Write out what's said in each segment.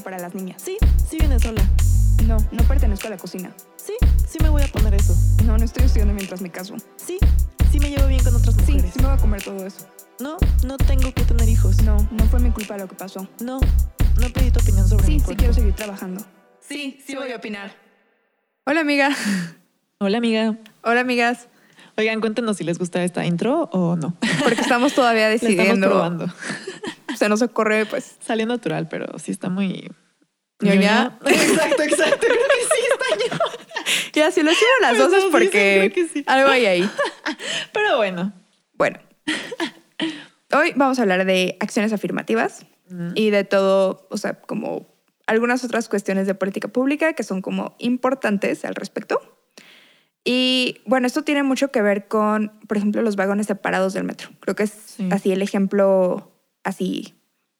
para las niñas. Sí, sí vienes sola. No, no pertenezco a la cocina. Sí, sí me voy a poner eso. No, no estoy estudiando mientras me caso. Sí, sí me llevo bien con otras Sí, mujeres. sí me voy a comer todo eso. No, no tengo que tener hijos. No, no fue mi culpa lo que pasó. No, no pedí tu opinión sobre Sí, mi sí cuerpo. quiero seguir trabajando. Sí, sí voy a opinar. Hola, amiga. Hola, amiga. Hola, amigas. Oigan, cuéntenos si les gusta esta intro o no. Porque estamos todavía La estamos decidiendo. probando. Se nos ocurre, pues, Salió natural, pero sí está muy... ¿Ñoña? Exacto, exacto. Creo que sí está ñoña. ya si lo hicieron las dos es porque sí, sí. algo hay ahí. Pero bueno. Bueno, hoy vamos a hablar de acciones afirmativas y de todo, o sea, como algunas otras cuestiones de política pública que son como importantes al respecto. Y bueno, esto tiene mucho que ver con, por ejemplo, los vagones separados del metro. Creo que es Sí. así el ejemplo, así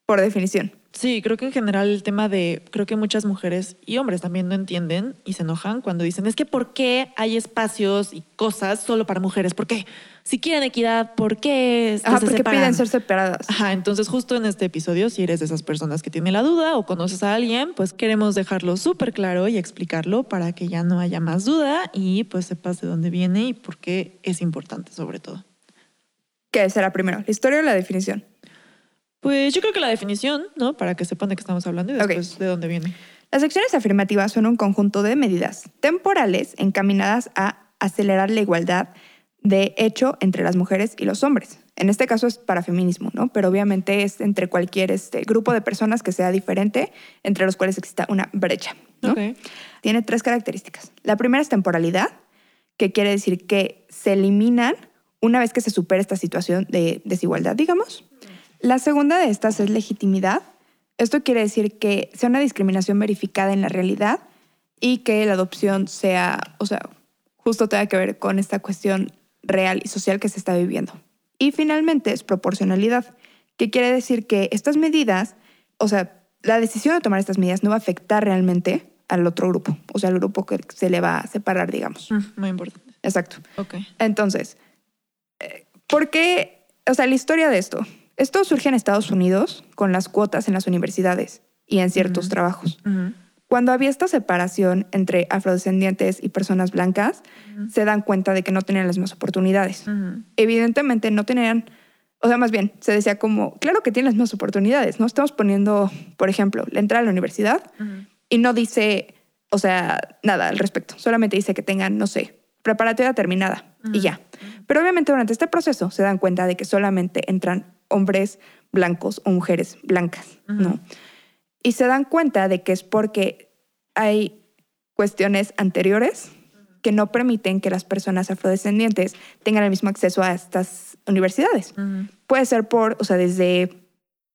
por definición. Sí, creo que en general el tema de, creo que muchas mujeres y hombres también no entienden y se enojan cuando dicen, es que ¿por qué hay espacios y cosas solo para mujeres? ¿Por qué? Si quieren equidad, ¿por qué Ajá, se porque separan? piden ser separadas. Ajá, entonces justo en este episodio, si eres de esas personas que tiene la duda o conoces a alguien, pues queremos dejarlo súper claro y explicarlo para que ya no haya más duda y pues sepas de dónde viene y por qué es importante sobre todo. ¿Qué será primero? ¿La historia o la definición? Pues yo creo que la definición, ¿no? Para que sepan de qué estamos hablando y después de dónde viene. Las acciones afirmativas son un conjunto de medidas temporales encaminadas a acelerar la igualdad de hecho entre las mujeres y los hombres. En este caso es para feminismo, ¿no? Pero obviamente es entre cualquier este, grupo de personas que sea diferente, entre los cuales exista una brecha, ¿no? Ok. Tiene tres características. La primera es temporalidad, que quiere decir que se eliminan una vez que se supera esta situación de desigualdad, digamos. La segunda de estas es legitimidad. Esto quiere decir que sea una discriminación verificada en la realidad y que la adopción sea, o sea, justo tenga que ver con esta cuestión real y social que se está viviendo. Y finalmente es proporcionalidad, que quiere decir que estas medidas, o sea, la decisión de tomar estas medidas no va a afectar realmente al otro grupo, o sea, al grupo que se le va a separar, digamos. Mm, muy importante. Exacto. Ok. Entonces, eh, ¿por qué? O sea, la historia de esto. Esto surge en Estados Unidos con las cuotas en las universidades y en ciertos trabajos. Cuando había esta separación entre afrodescendientes y personas blancas, se dan cuenta de que no tenían las mismas oportunidades. Evidentemente no tenían, o sea, más bien, se decía como, claro que tienen las mismas oportunidades, ¿no? Estamos poniendo, por ejemplo, la entrada a la universidad y no dice, o sea, nada al respecto. Solamente dice que tengan, no sé, preparatoria terminada y ya. Pero obviamente durante este proceso se dan cuenta de que solamente entran hombres blancos o mujeres blancas, ¿no? Y se dan cuenta de que es porque hay cuestiones anteriores que no permiten que las personas afrodescendientes tengan el mismo acceso a estas universidades. Puede ser por, o sea, desde,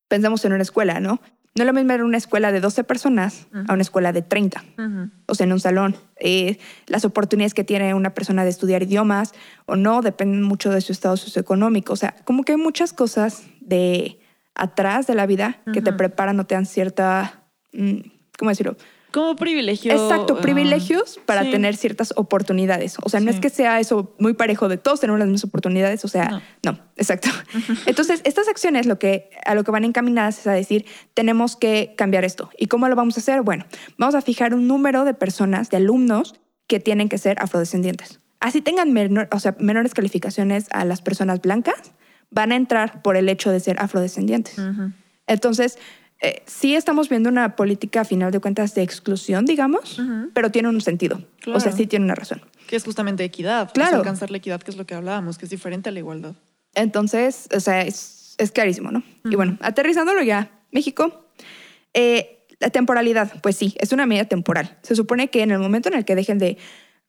pensamos en una escuela, ¿no? No es lo mismo ir a una escuela de 12 personas a una escuela de 30, Ujú. o sea, en un salón. Eh, las oportunidades que tiene una persona de estudiar idiomas o no dependen mucho de su estado socioeconómico. O sea, como que hay muchas cosas de atrás de la vida que te preparan o te dan cierta, mm, ¿cómo decirlo? Como privilegio. Exacto, privilegios para sí. tener ciertas oportunidades. O sea, no Sí. es que sea eso muy parejo de todos tenemos las mismas oportunidades. O sea, No. no, exacto. Entonces, estas acciones lo que, a lo que van encaminadas es a decir, tenemos que cambiar esto. ¿Y cómo lo vamos a hacer? Bueno, vamos a fijar un número de personas, de alumnos, que tienen que ser afrodescendientes. Así tengan menor- o sea, menores calificaciones a las personas blancas, van a entrar por el hecho de ser afrodescendientes. Entonces, eh, sí estamos viendo una política, a final de cuentas, de exclusión, digamos, pero tiene un sentido. O sea, sí tiene una razón. Que es justamente equidad. Claro. alcanzar la equidad, que es lo que hablábamos, que es diferente a la igualdad. Entonces, o sea, es, es clarísimo, ¿no? Y bueno, aterrizándolo ya, México, eh, la temporalidad, pues sí, es una medida temporal. Se supone que en el momento en el que dejen de,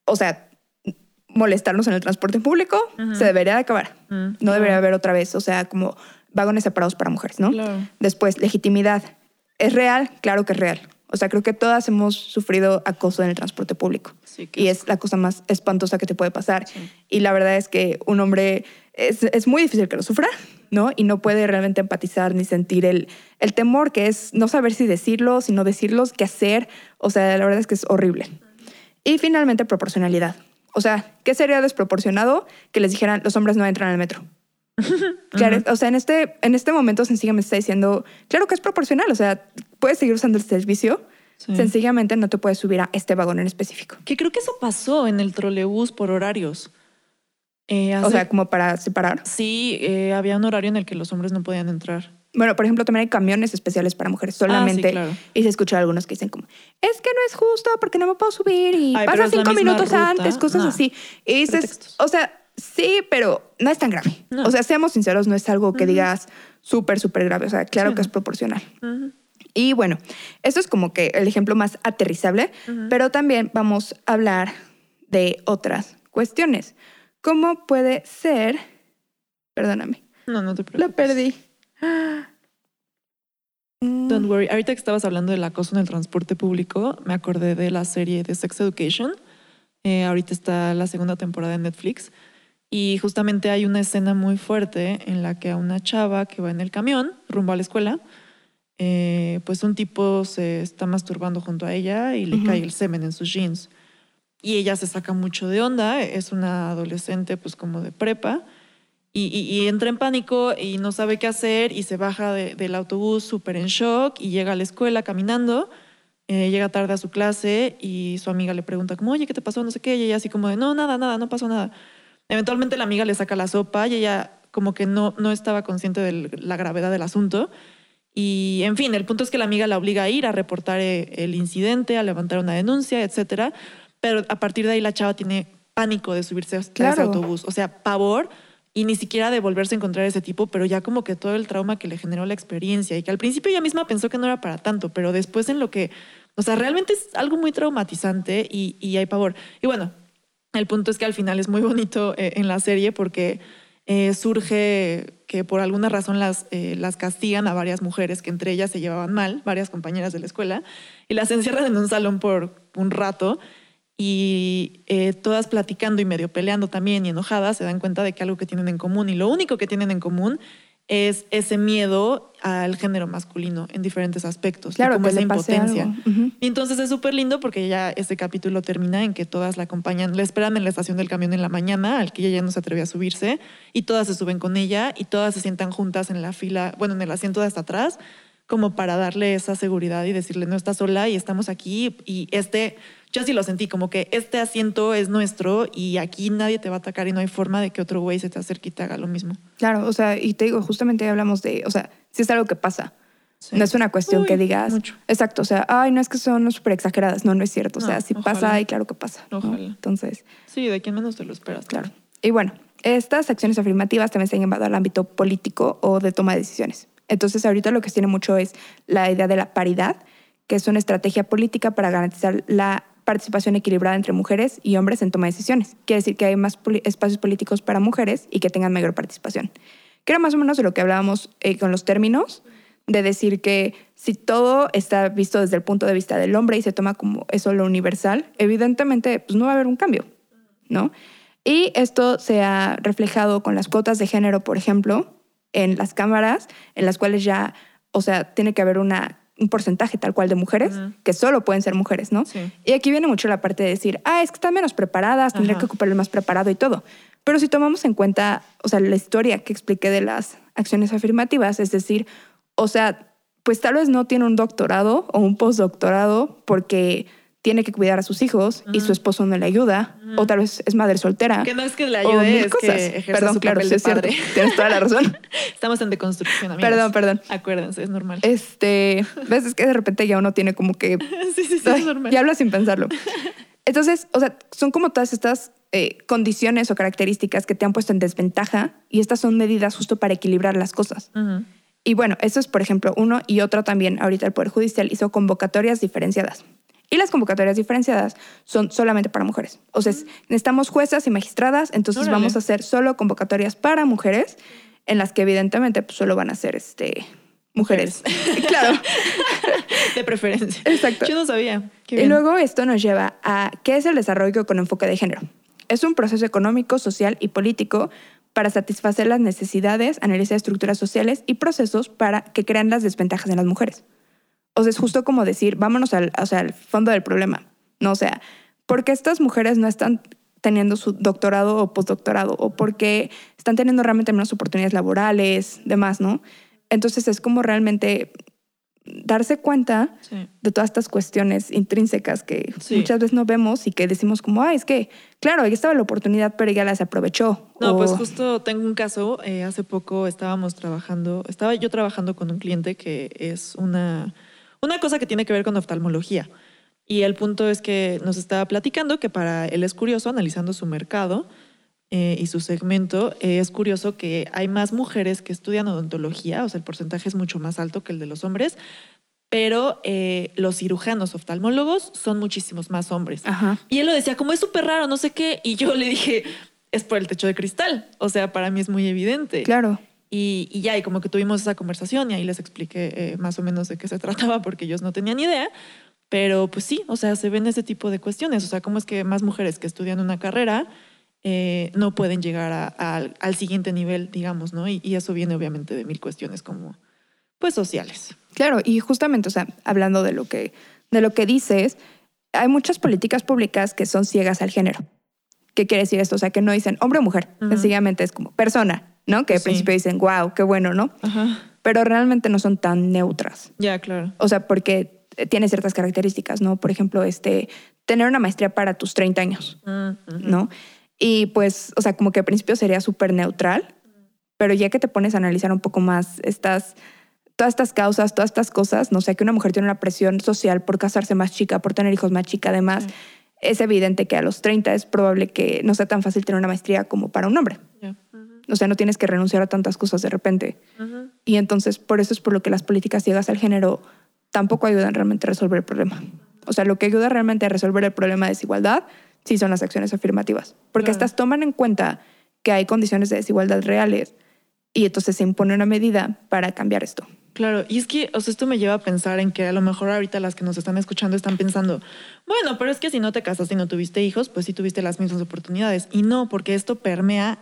o sea, molestarnos en el transporte público, se debería de acabar. No debería haber otra vez, o sea, como vagones separados para mujeres, ¿no? Claro. Después, legitimidad. ¿Es real? Claro que es real. O sea, creo que todas hemos sufrido acoso en el transporte público. Sí, Y es la cosa más espantosa que te puede pasar. Sí. Y la verdad es que un hombre es, es muy difícil que lo sufra, ¿no? Y no puede realmente empatizar ni sentir el, el temor que es no saber si decirlo, si no decirlo, qué hacer. O sea, la verdad es que es horrible. Y finalmente, proporcionalidad. O sea, ¿qué sería desproporcionado que les dijeran los hombres no entran al metro? Claro, o sea, en este, en este momento sencillamente está diciendo, claro que es proporcional, o sea, puedes seguir usando el servicio, Sí. sencillamente no te puedes subir a este vagón en específico. Que creo que eso pasó en el trolebús por horarios. Eh, O hace- sea, como para separar. sí, eh, había un horario en el que los hombres no podían entrar. Bueno, por ejemplo, también hay camiones especiales para mujeres solamente. Ah, sí, claro. Y se escucha a algunos que dicen como, es que no es justo porque no me puedo subir y Ay, pasa cinco minutos ruta. antes, cosas No. así. Y dices, Pretextos. o sea, sí, pero no es tan grave. No. O sea, seamos sinceros, no es algo que digas súper, súper grave. O sea, claro Sí, que es proporcional. Y bueno, esto es como que el ejemplo más aterrizable, pero también vamos a hablar de otras cuestiones. ¿Cómo puede ser? Perdóname, No, no te preocupes. perdí. Mm, Don't worry. Ahorita que estabas hablando del acoso en el transporte público, me acordé de la serie de Sex Education. Eh, ahorita está la segunda temporada en Netflix. Y justamente hay una escena muy fuerte en la que a una chava que va en el camión rumbo a la escuela, eh, pues un tipo se está masturbando junto a ella y le cae el semen en sus jeans. Y ella se saca mucho de onda, es una adolescente pues como de prepa, y, y- y entra en pánico y no sabe qué hacer y se baja de- del autobús súper en shock y llega a la escuela caminando, eh, llega tarde a su clase y su amiga le pregunta como, oye, ¿qué te pasó? No sé qué, y ella así como de, no, nada, nada, no pasó nada. Eventualmente la amiga le saca la sopa y ella como que no, no estaba consciente de la gravedad del asunto. Y en fin, el punto es que la amiga la obliga a ir a reportar eh, el incidente, a levantar una denuncia, etcétera. Pero a partir de ahí la chava tiene pánico de subirse a ese Claro. autobús. O sea, pavor y ni siquiera de volverse a encontrar a ese tipo, pero ya como que todo el trauma que le generó la experiencia y que al principio ella misma pensó que no era para tanto, pero después en lo que, o sea, realmente es algo muy traumatizante y, y hay pavor. Y bueno, el punto es que al final es muy bonito eh, en la serie porque eh, surge que por alguna razón las, eh, las castigan a varias mujeres que entre ellas se llevaban mal, varias compañeras de la escuela, y las encierran en un salón por un rato y todas platicando y medio peleando también y enojadas se dan cuenta de que algo que tienen en común y lo único que tienen en común es ese miedo al género masculino en diferentes aspectos, y Claro, como que esa impotencia. Y entonces es súper lindo porque ya este capítulo termina en que todas la acompañan, la esperan en la estación del camión en la mañana, al que ella ya no se atreve a subirse, y todas se suben con ella y todas se sientan juntas en la fila, bueno, en el asiento de hasta atrás, como para darle esa seguridad y decirle, no estás sola y estamos aquí. Y este, yo sí lo sentí, como que este asiento es nuestro y aquí nadie te va a atacar y no hay forma de que otro güey se te acerque y te haga lo mismo. Claro, o sea, y te digo, justamente hablamos de, o sea, si es algo que pasa. Sí. No es una cuestión Uy, que digas. mucho. Exacto, o sea, ay, no es que son súper exageradas. No, no es cierto. O sea, si ojalá. pasa, y claro que pasa. ¿no? Ojalá. Entonces, Sí, de quien menos te lo esperas. claro. Y bueno, estas acciones afirmativas también se han llevado al ámbito político o de toma de decisiones. Entonces, ahorita lo que se tiene mucho es la idea de la paridad, que es una estrategia política para garantizar la participación equilibrada entre mujeres y hombres en toma de decisiones. Quiere decir que hay más espacios políticos para mujeres y que tengan mayor participación. Que era más o menos de lo que hablábamos eh, con los términos, de decir que si todo está visto desde el punto de vista del hombre y se toma como eso lo universal, evidentemente pues no va a haber un cambio, ¿no? Y esto se ha reflejado con las cuotas de género, por ejemplo, en las cámaras, en las cuales ya, o sea, tiene que haber una, un porcentaje tal cual de mujeres, que solo pueden ser mujeres, ¿no? Sí. Y aquí viene mucho la parte de decir, ah, es que están menos preparadas, tendría que ocupar el más preparado y todo. Pero si tomamos en cuenta, o sea, la historia que expliqué de las acciones afirmativas, es decir, o sea, pues tal vez no tiene un doctorado o un postdoctorado porque tiene que cuidar a sus hijos y su esposo no le ayuda, o tal vez es madre soltera. Que no es que le o ayude, mil es cosas. que Perdón, su claro, sí es cierto. padre. Tienes toda la razón. Estamos en deconstrucción, amigos. perdón, perdón. Acuérdense, es normal. Este, ves, es que de repente ya uno tiene como que sí, sí, sí, Ay, es normal. Ya hablo sin pensarlo. Entonces, o sea, son como todas estas eh, condiciones o características que te han puesto en desventaja y estas son medidas justo para equilibrar las cosas. Ujú. Y bueno, eso es, por ejemplo, uno y otro también. Ahorita el Poder Judicial hizo convocatorias diferenciadas. Y las convocatorias diferenciadas son solamente para mujeres. O sea, es- necesitamos juezas y magistradas, entonces Órale. vamos a hacer solo convocatorias para mujeres, en las que evidentemente pues, solo van a ser este, mujeres. claro. De preferencia. Exacto. Yo no sabía. Qué Y bien. luego esto nos lleva a qué es el desarrollo con enfoque de género. Es un proceso económico, social y político para satisfacer las necesidades, analizar estructuras sociales y procesos para que crean las desventajas en las mujeres. O sea, es justo como decir, vámonos al, o sea, al fondo del problema. No, o sea, porque estas mujeres no están teniendo su doctorado o postdoctorado o porque están teniendo realmente menos oportunidades laborales, demás, ¿no? Entonces es como realmente darse cuenta Sí. de todas estas cuestiones intrínsecas que Sí. muchas veces no vemos y que decimos como, ah, es que, claro, ahí estaba la oportunidad, pero ella la desaprovechó. No, O- pues justo tengo un caso. eh, hace poco estábamos trabajando, estaba yo trabajando con un cliente que es una, una cosa que tiene que ver con oftalmología. Y el punto es que nos estaba platicando que para él es curioso, analizando su mercado eh, y su segmento, eh, es curioso que hay más mujeres que estudian odontología, o sea, el porcentaje es mucho más alto que el de los hombres, pero eh, los cirujanos oftalmólogos son muchísimos más hombres. Ajá. Y él lo decía, como es súper raro, no sé qué. Y yo le dije, es por el techo de cristal. O sea, para mí es muy evidente. Claro. Y, y ya, y como que tuvimos esa conversación y ahí les expliqué eh, más o menos de qué se trataba porque ellos no tenían idea. Pero pues sí, o sea, se ven ese tipo de cuestiones. O sea, cómo es que más mujeres que estudian una carrera eh, no pueden llegar a- a- al- al siguiente nivel, digamos, ¿no? Y, y eso viene obviamente de mil cuestiones como, pues, sociales. Claro, y justamente, o sea, hablando de lo que, de lo que dices, hay muchas políticas públicas que son ciegas al género. ¿Qué quiere decir esto? O sea, que no dicen hombre o mujer, Ujú. sencillamente es como persona, ¿no? Que al Sí. principio dicen, wow, qué bueno, ¿no? Ajá. Pero realmente no son tan neutras. Ya, claro. O sea, porque tiene ciertas características, ¿no? Por ejemplo, este, tener una maestría para tus 30 años, ujú. ¿no? Y pues, o sea, como que al principio sería súper neutral, pero ya que te pones a analizar un poco más estas, todas estas causas, todas estas cosas, no sé, que una mujer tiene una presión social por casarse más chica, por tener hijos más chica, además, es evidente que a los 30 es probable que no sea tan fácil tener una maestría como para un hombre. O sea, no tienes que renunciar a tantas cosas de repente. Y entonces, por eso es por lo que las políticas ciegas al género tampoco ayudan realmente a resolver el problema. O sea, lo que ayuda realmente a resolver el problema de desigualdad sí son las acciones afirmativas. Porque Claro. estas toman en cuenta que hay condiciones de desigualdad reales y entonces se impone una medida para cambiar esto. Claro, y es que, o sea, esto me lleva a pensar en que a lo mejor ahorita las que nos están escuchando están pensando, bueno, pero es que si no te casaste y no tuviste hijos, pues sí tuviste las mismas oportunidades. Y no, porque esto permea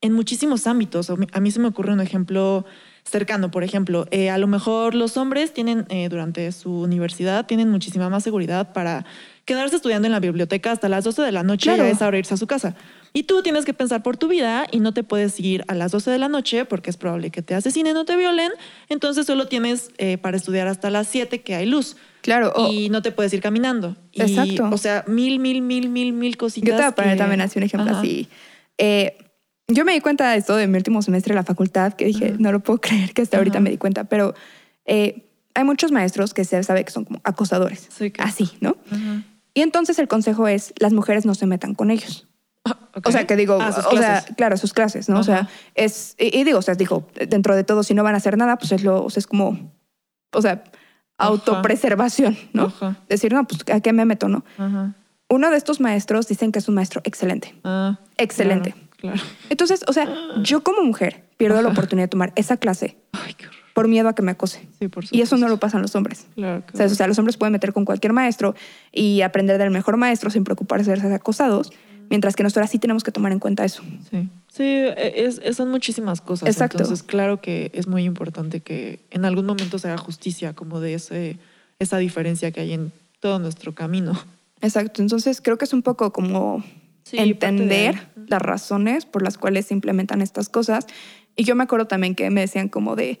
en muchísimos ámbitos. A mí- se me ocurre un ejemplo cercano, por ejemplo, eh, a lo mejor los hombres tienen eh, durante su universidad, tienen muchísima más seguridad para quedarse estudiando en la biblioteca hasta las 12 de la noche Claro. y a esa hora irse a su casa. Y tú tienes que pensar por tu vida y no te puedes ir a las 12 de la noche porque es probable que te asesinen o te violen. Entonces solo tienes eh, para estudiar hasta las 7 que hay luz Claro, o- y no te puedes ir caminando. Y, Exacto. O sea, mil, mil, mil, mil, mil cositas. yo te voy a poner que- también así un ejemplo Ajá. así. Eh, yo me di cuenta de esto de mi último semestre de la facultad, que dije, no lo puedo creer que hasta ahorita me di cuenta, pero eh, hay muchos maestros que se sabe que son como acosadores. Sí, que- Así, ¿no? Ajá. Y entonces el consejo es, las mujeres no se metan con ellos. Ah. O sea, que digo, Ah, o sea, claro, sus clases, ¿no? O sea, es, y, y digo, o sea, digo, dentro de todo, si no van a hacer nada, pues es lo, o sea, es como, o sea, autopreservación, ¿no? Ajá. Decir, no, pues, ¿a qué me meto, no? Ajá. Uno de estos maestros dicen que es un maestro excelente. Ah, Excelente. Claro. Claro. Entonces, o sea, yo como mujer pierdo la oportunidad de tomar esa clase Ay, qué horror. por miedo a que me acose. Sí, por supuesto. Y eso no lo pasan los hombres. Claro. O sea, o horror. sea, los hombres pueden meter con cualquier maestro y aprender del mejor maestro sin preocuparse de ser acosados, mientras que nosotras sí tenemos que tomar en cuenta eso. Sí, sí es, es- son muchísimas cosas. Exacto. Entonces, claro que es muy importante que en algún momento se haga justicia como de ese, esa diferencia que hay en todo nuestro camino. Exacto. Entonces creo que es un poco como Sí, de entender ahí. las razones por las cuales se implementan estas cosas. Y yo me acuerdo también que me decían como de,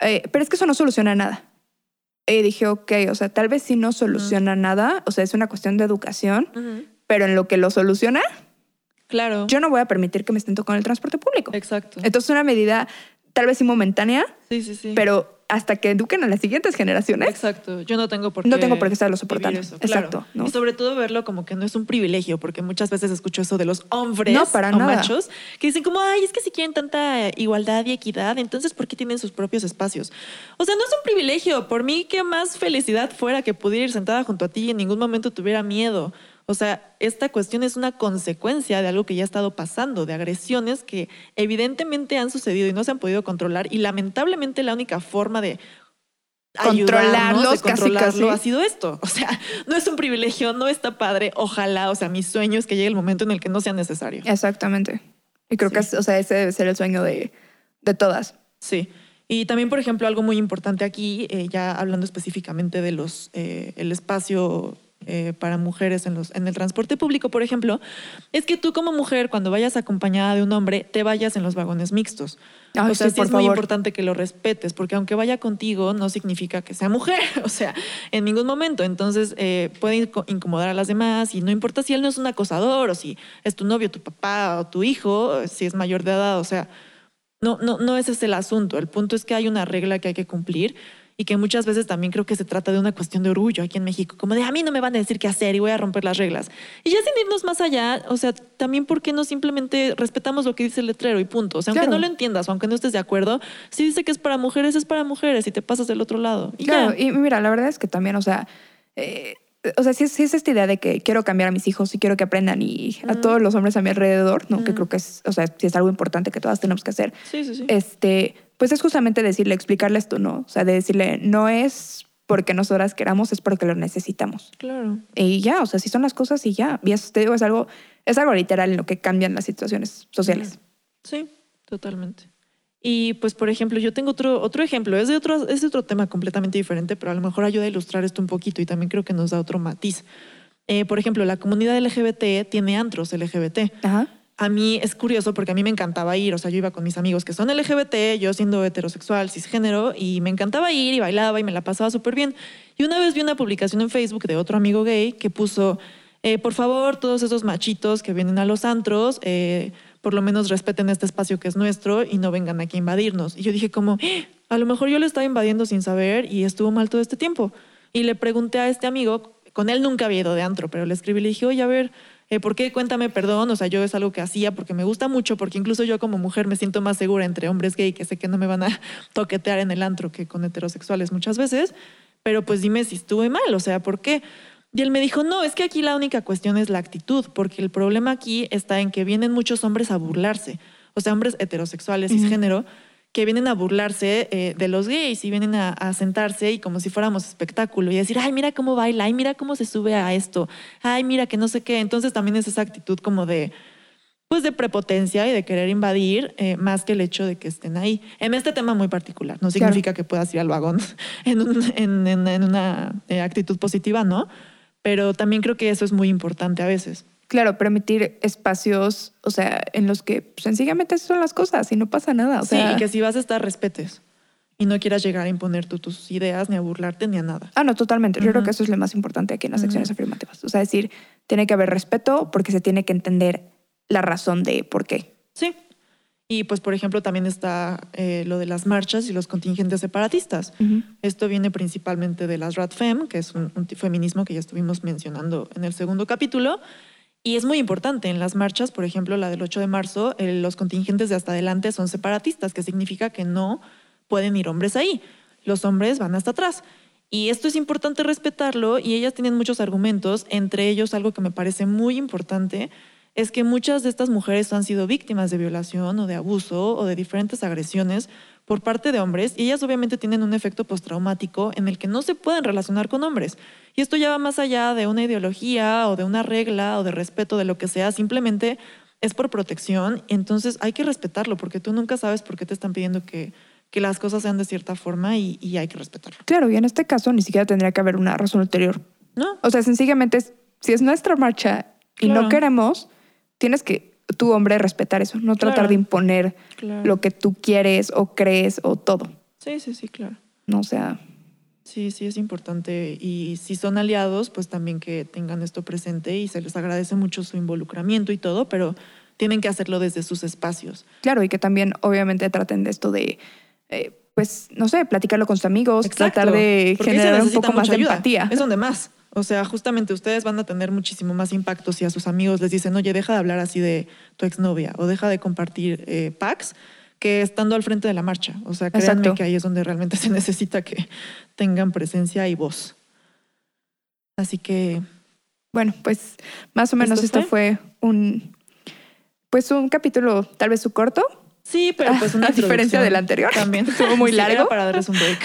eh, pero es que eso no soluciona nada. Y dije, ok, o sea, tal vez sí no soluciona nada, o sea, es una cuestión de educación, pero en lo que lo soluciona, Claro. yo no voy a permitir que me estén tocando el transporte público. Exacto. Entonces, una medida tal vez sí momentánea, Sí, sí, sí. pero hasta que eduquen a las siguientes generaciones, Exacto. Yo no tengo por qué. No tengo por qué estarlo soportando. eso, Exacto, claro. ¿no? Y sobre todo verlo como que no es un privilegio, porque muchas veces escucho eso de los hombres No, para o nada. machos que dicen como, ay, es que si quieren tanta igualdad y equidad, entonces ¿por qué tienen sus propios espacios? O sea, no es un privilegio. Por mí, qué más felicidad fuera que pudiera ir sentada junto a ti y en ningún momento tuviera miedo. O sea, esta cuestión es una consecuencia de algo que ya ha estado pasando, de agresiones que evidentemente han sucedido y no se han podido controlar. Y lamentablemente la única forma de Controlarlos, de controlarlo casi. ha sido esto. O sea, no es un privilegio, no está padre. Ojalá, o sea, mi sueño es que llegue el momento en el que no sea necesario. Exactamente. Y creo que Sí. o sea, ese debe ser el sueño de, de todas. Sí. Y también, por ejemplo, algo muy importante aquí, eh, ya hablando específicamente de los, eh, el espacio eh, para mujeres en, los, en el transporte público, por ejemplo, es que tú como mujer, cuando vayas acompañada de un hombre, te vayas en los vagones mixtos. Ay, o sea, sí, sí, es muy favor. importante que lo respetes, porque aunque vaya contigo, no significa que sea mujer, o sea, en ningún momento. Entonces, eh, puede inco- incomodar a las demás y no importa si él no es un acosador o si es tu novio, tu papá o tu hijo, si es mayor de edad, o sea, no, no, no ese es el asunto. El punto es que hay una regla que hay que cumplir y que muchas veces también creo que se trata de una cuestión de orgullo aquí en México, como de a mí no me van a decir qué hacer y voy a romper las reglas. Y ya sin irnos más allá, o sea, también por qué no simplemente respetamos lo que dice el letrero y punto. O sea, aunque Claro. no lo entiendas o aunque no estés de acuerdo, si dice que es para mujeres, es para mujeres y te pasas del otro lado. Y Claro, ya. y mira, la verdad es que también, o sea, eh, o sea, sí es, sí es esta idea de que quiero cambiar a mis hijos y quiero que aprendan y a Ujú. todos los hombres a mi alrededor, ¿no? Que Ujú. creo que es, o sea, sí es algo importante que todas tenemos que hacer. Sí, sí, sí. Este, pues es justamente decirle, explicarle esto, ¿no? O sea, de decirle, no es porque nosotras queramos, es porque lo necesitamos. Claro. Y ya, o sea, si son las cosas y ya. Y eso te digo, es algo, es algo literal en lo que cambian las situaciones sociales. Sí, totalmente. Y pues, por ejemplo, yo tengo otro, otro ejemplo, es de otro, es de otro tema completamente diferente, pero a lo mejor ayuda a ilustrar esto un poquito y también creo que nos da otro matiz. Eh, por ejemplo, la comunidad LGBT tiene antros LGBT. Ajá. A mí es curioso porque a mí me encantaba ir, o sea, yo iba con mis amigos que son LGBT, yo siendo heterosexual, cisgénero, y me encantaba ir y bailaba y me la pasaba súper bien. Y una vez vi una publicación en Facebook de otro amigo gay que puso, eh, por favor, todos esos machitos que vienen a los antros, eh, por lo menos respeten este espacio que es nuestro y no vengan aquí a invadirnos. Y yo dije como, "Eh, a lo mejor yo le estaba invadiendo sin saber y estuvo mal todo este tiempo. Y le pregunté a este amigo, con él nunca había ido de antro, pero le escribí y le dije, oye, a ver, eh, ¿por qué? Cuéntame perdón. O sea, yo es algo que hacía porque me gusta mucho, porque incluso yo como mujer me siento más segura entre hombres gay, que sé que no me van a toquetear en el antro que con heterosexuales muchas veces. Pero pues dime si estuve mal, o sea, ¿por qué? Y él me dijo, no, es que aquí la única cuestión es la actitud, porque el problema aquí está en que vienen muchos hombres a burlarse, o sea, hombres heterosexuales, cisgénero, que vienen a burlarse eh, de los gays y vienen a, a sentarse y como si fuéramos espectáculo y decir, ay, mira cómo baila, ay, mira cómo se sube a esto, ay, mira que no sé qué. Entonces también es esa actitud como de, pues de prepotencia y de querer invadir eh, más que el hecho de que estén ahí. En este tema muy particular, no significa que puedas ir al vagón en, un- en- en- en una eh, actitud positiva, ¿no? Pero también creo que eso es muy importante a veces. Claro, permitir espacios, o sea, en los que sencillamente esas son las cosas y no pasa nada. O sí, sea, y que si vas a estar, respetes. Y no quieras llegar a imponer tú tus ideas, ni a burlarte, ni a nada. Ah, no, totalmente. Yo creo que eso es lo más importante aquí en las Ujú. secciones afirmativas. O sea, decir, tiene que haber respeto porque se tiene que entender la razón de por qué. Sí. Y pues, por ejemplo, también está eh, lo de las marchas y los contingentes separatistas. Esto viene principalmente de las RADFEM, que es un, un feminismo que ya estuvimos mencionando en el segundo capítulo. Y es muy importante. En las marchas, por ejemplo, la del 8 de marzo, eh, los contingentes de hasta adelante son separatistas, que significa que no pueden ir hombres ahí. Los hombres van hasta atrás. Y esto es importante respetarlo y ellas tienen muchos argumentos, entre ellos algo que me parece muy importante, es que muchas de estas mujeres han sido víctimas de violación o de abuso o de diferentes agresiones por parte de hombres y ellas obviamente tienen un efecto postraumático en el que no se pueden relacionar con hombres. Y esto ya va más allá de una ideología o de una regla o de respeto de lo que sea, simplemente es por protección y entonces hay que respetarlo porque tú nunca sabes por qué te están pidiendo que, que las cosas sean de cierta forma y, y hay que respetarlo. Claro, y en este caso ni siquiera tendría que haber una razón ulterior. ¿No? O sea, sencillamente, si es nuestra marcha y Claro. no queremos, tienes que, tu hombre, respetar eso, no tratar de imponer Claro. lo que tú quieres o crees o todo. Sí, sí, sí, claro. No, o sea, Sí, sí, es importante. Y si son aliados, pues también que tengan esto presente y se les agradece mucho su involucramiento y todo, pero tienen que hacerlo desde sus espacios. claro, y que también obviamente traten de esto de, eh, pues, no sé, platicarlo con sus amigos, tratar de porque generar un poco más de ayuda. empatía. Es donde más. O sea, justamente ustedes van a tener muchísimo más impacto si a sus amigos les dicen, oye, deja de hablar así de tu exnovia o deja de compartir eh, packs que estando al frente de la marcha. O sea, créanme Exacto. que ahí es donde realmente se necesita que tengan presencia y voz. Así que Bueno, pues más o menos ¿Esto esto fue un, pues un capítulo tal vez su corto, sí, pero pues una A diferencia del anterior, también estuvo muy Sí, largo. para darles un break.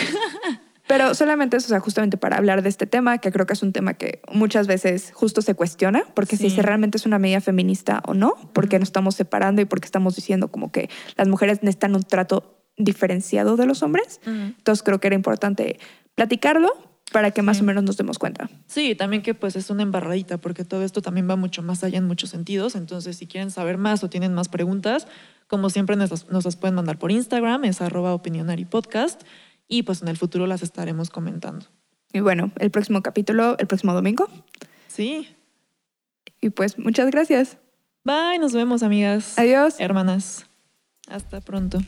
pero solamente eso, o sea, justamente para hablar de este tema, que creo que es un tema que muchas veces justo se cuestiona, porque si Sí. se realmente es una medida feminista o no, porque nos estamos separando y porque estamos diciendo como que las mujeres necesitan un trato diferenciado de los hombres. Entonces creo que era importante platicarlo para que más Sí. o menos nos demos cuenta. Sí, también que pues es una embarradita, porque todo esto también va mucho más allá en muchos sentidos. Entonces, si quieren saber más o tienen más preguntas, como siempre nos las, nos las pueden mandar por Instagram, es arroba opinionaripodcast, y pues en el futuro las estaremos comentando. Y bueno, el próximo capítulo, el próximo domingo. Sí. Y pues muchas gracias. Bye, nos vemos, amigas. Adiós. Hermanas. Hasta pronto.